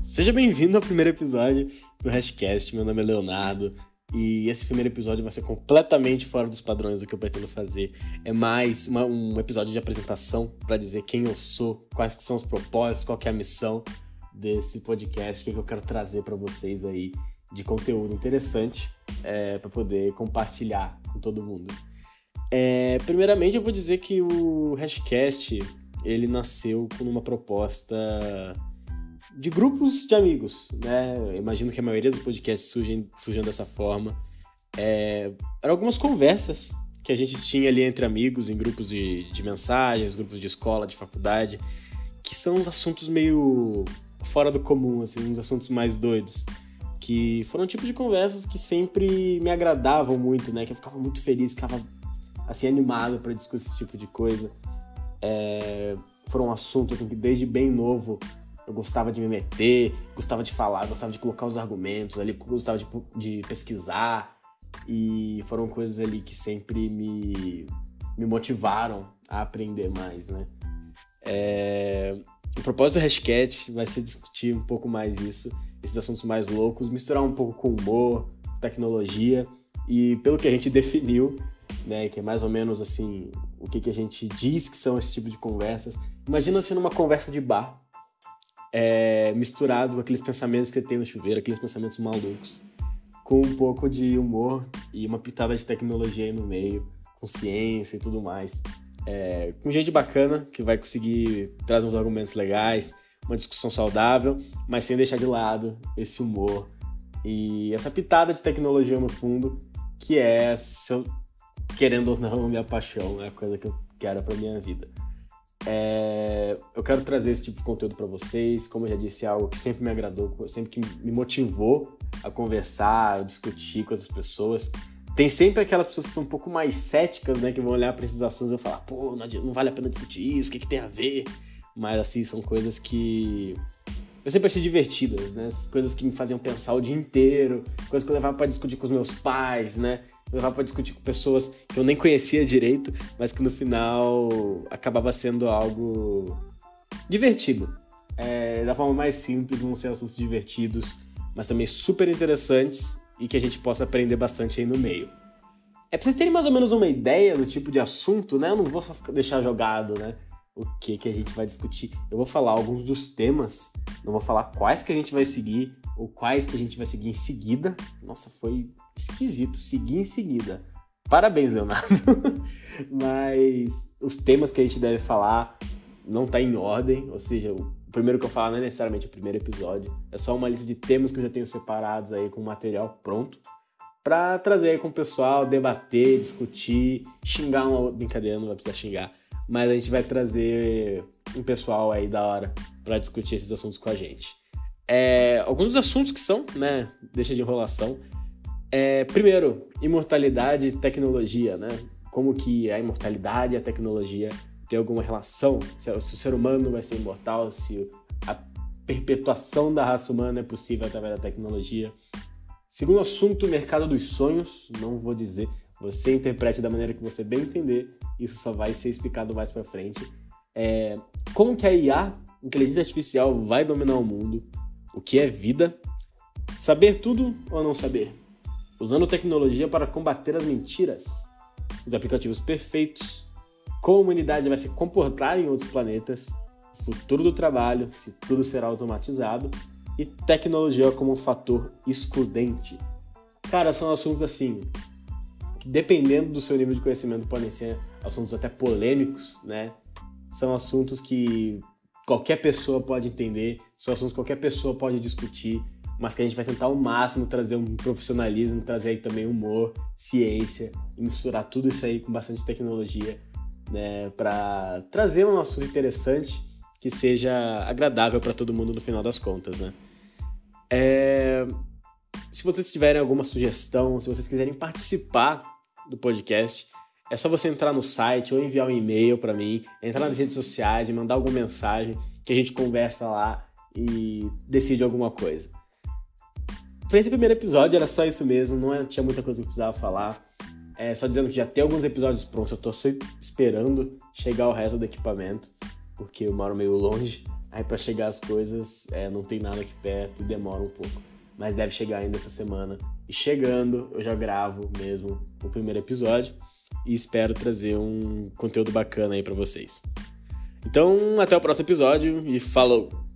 Seja bem-vindo ao primeiro episódio do Hashcast. Meu nome é Leonardo e esse primeiro episódio vai ser completamente fora dos padrões do que eu pretendo fazer. É mais uma, um episódio de apresentação para dizer quem eu sou, quais são os propósitos, qual é a missão desse podcast, o que, é que eu quero trazer para vocês aí de conteúdo interessante é, para poder compartilhar com todo mundo. É, primeiramente, eu vou dizer que o Hashcast ele nasceu com uma proposta de grupos de amigos, né? Eu imagino que a maioria dos podcasts surgem, surgem dessa forma. É, eram algumas conversas que a gente tinha ali entre amigos, em grupos de, de mensagens, grupos de escola, de faculdade, que são uns assuntos meio fora do comum, assim, uns assuntos mais doidos. Que foram um tipo de conversas que sempre me agradavam muito, né? Que eu ficava muito feliz, ficava assim, animado para discutir esse tipo de coisa. É, foram assuntos assim, que desde bem novo eu gostava de me meter, gostava de falar, gostava de colocar os argumentos ali, gostava de, de pesquisar. E foram coisas ali que sempre me, me motivaram a aprender mais, né? É... O propósito do Hashcat vai ser discutir um pouco mais isso, esses assuntos mais loucos, misturar um pouco com humor, tecnologia e pelo que a gente definiu, né, que é mais ou menos assim, o que, que a gente diz que são esse tipo de conversas. Imagina sendo uma conversa de bar, é, misturado com aqueles pensamentos que tem no chuveiro, aqueles pensamentos malucos, com um pouco de humor e uma pitada de tecnologia aí no meio, com ciência e tudo mais. É, com gente bacana que vai conseguir trazer uns argumentos legais, uma discussão saudável, mas sem deixar de lado esse humor e essa pitada de tecnologia no fundo, que é, eu, querendo ou não, minha paixão, é a coisa que eu quero para minha vida. É, eu quero trazer esse tipo de conteúdo para vocês. Como eu já disse, é algo que sempre me agradou, sempre que me motivou a conversar, a discutir com outras pessoas. Tem sempre aquelas pessoas que são um pouco mais céticas, né? Que vão olhar para esses assuntos e falar, pô, não, não, vale a pena discutir isso, o que, que tem a ver? Mas, assim, são coisas que eu sempre achei divertidas, né? Coisas que me faziam pensar o dia inteiro, coisas que eu levava para discutir com os meus pais, né? Levava para discutir com pessoas que eu nem conhecia direito, mas que no final acabava sendo algo divertido. É, da forma mais simples, vão ser assuntos divertidos, mas também super interessantes e que a gente possa aprender bastante aí no meio. É pra vocês terem mais ou menos uma ideia do tipo de assunto, né? Eu não vou só deixar jogado, né? O que que a gente vai discutir. Eu vou falar alguns dos temas, não vou falar quais que a gente vai seguir, ou quais que a gente vai seguir em seguida. Nossa, foi esquisito, seguir em seguida. Parabéns, Leonardo. Mas os temas que a gente deve falar não tá em ordem, ou seja, o primeiro que eu falar não é necessariamente o primeiro episódio, é só uma lista de temas que eu já tenho separados aí com material pronto para trazer aí com o pessoal, debater, discutir, xingar uma brincadeira, não vai precisar xingar, mas a gente vai trazer um pessoal aí da hora para discutir esses assuntos com a gente. É, alguns dos assuntos que são, né? Deixa de enrolação. É, primeiro, imortalidade e tecnologia, né? Como que a imortalidade e a tecnologia tem alguma relação? Se, o ser humano vai ser imortal, se a perpetuação da raça humana é possível através da tecnologia. Segundo assunto, mercado dos sonhos. Não vou dizer, você interprete da maneira que você bem entender. Isso só vai ser explicado mais para frente. É, como que a IA, inteligência artificial, vai dominar o mundo? o que é vida, saber tudo ou não saber, usando tecnologia para combater as mentiras, os aplicativos perfeitos, como a humanidade vai se comportar em outros planetas, o futuro do trabalho, se tudo será automatizado, e tecnologia como um fator excludente. Cara, são assuntos assim, que dependendo do seu nível de conhecimento podem ser assuntos até polêmicos, né? São assuntos que qualquer pessoa pode entender, são assuntos que qualquer pessoa pode discutir, mas que a gente vai tentar ao máximo trazer um profissionalismo, trazer aí também humor, ciência, e misturar tudo isso aí com bastante tecnologia, né, para trazer um assunto interessante que seja agradável para todo mundo no final das contas, né? É... Se vocês tiverem alguma sugestão, se vocês quiserem participar do podcast, é só você entrar no site ou enviar um e-mail para mim, entrar nas redes sociais e mandar alguma mensagem que a gente conversa lá e decide alguma coisa. Para esse primeiro episódio era só isso mesmo, não é, tinha muita coisa que eu precisava falar. É, só dizendo que já tem alguns episódios prontos, eu tô só esperando chegar o resto do equipamento, porque eu moro meio longe Aí para chegar as coisas, é, não tem nada aqui perto e demora um pouco. Mas deve chegar ainda essa semana. E chegando, eu já gravo mesmo o primeiro episódio e espero trazer um conteúdo bacana aí para vocês. Então, até o próximo episódio e falou!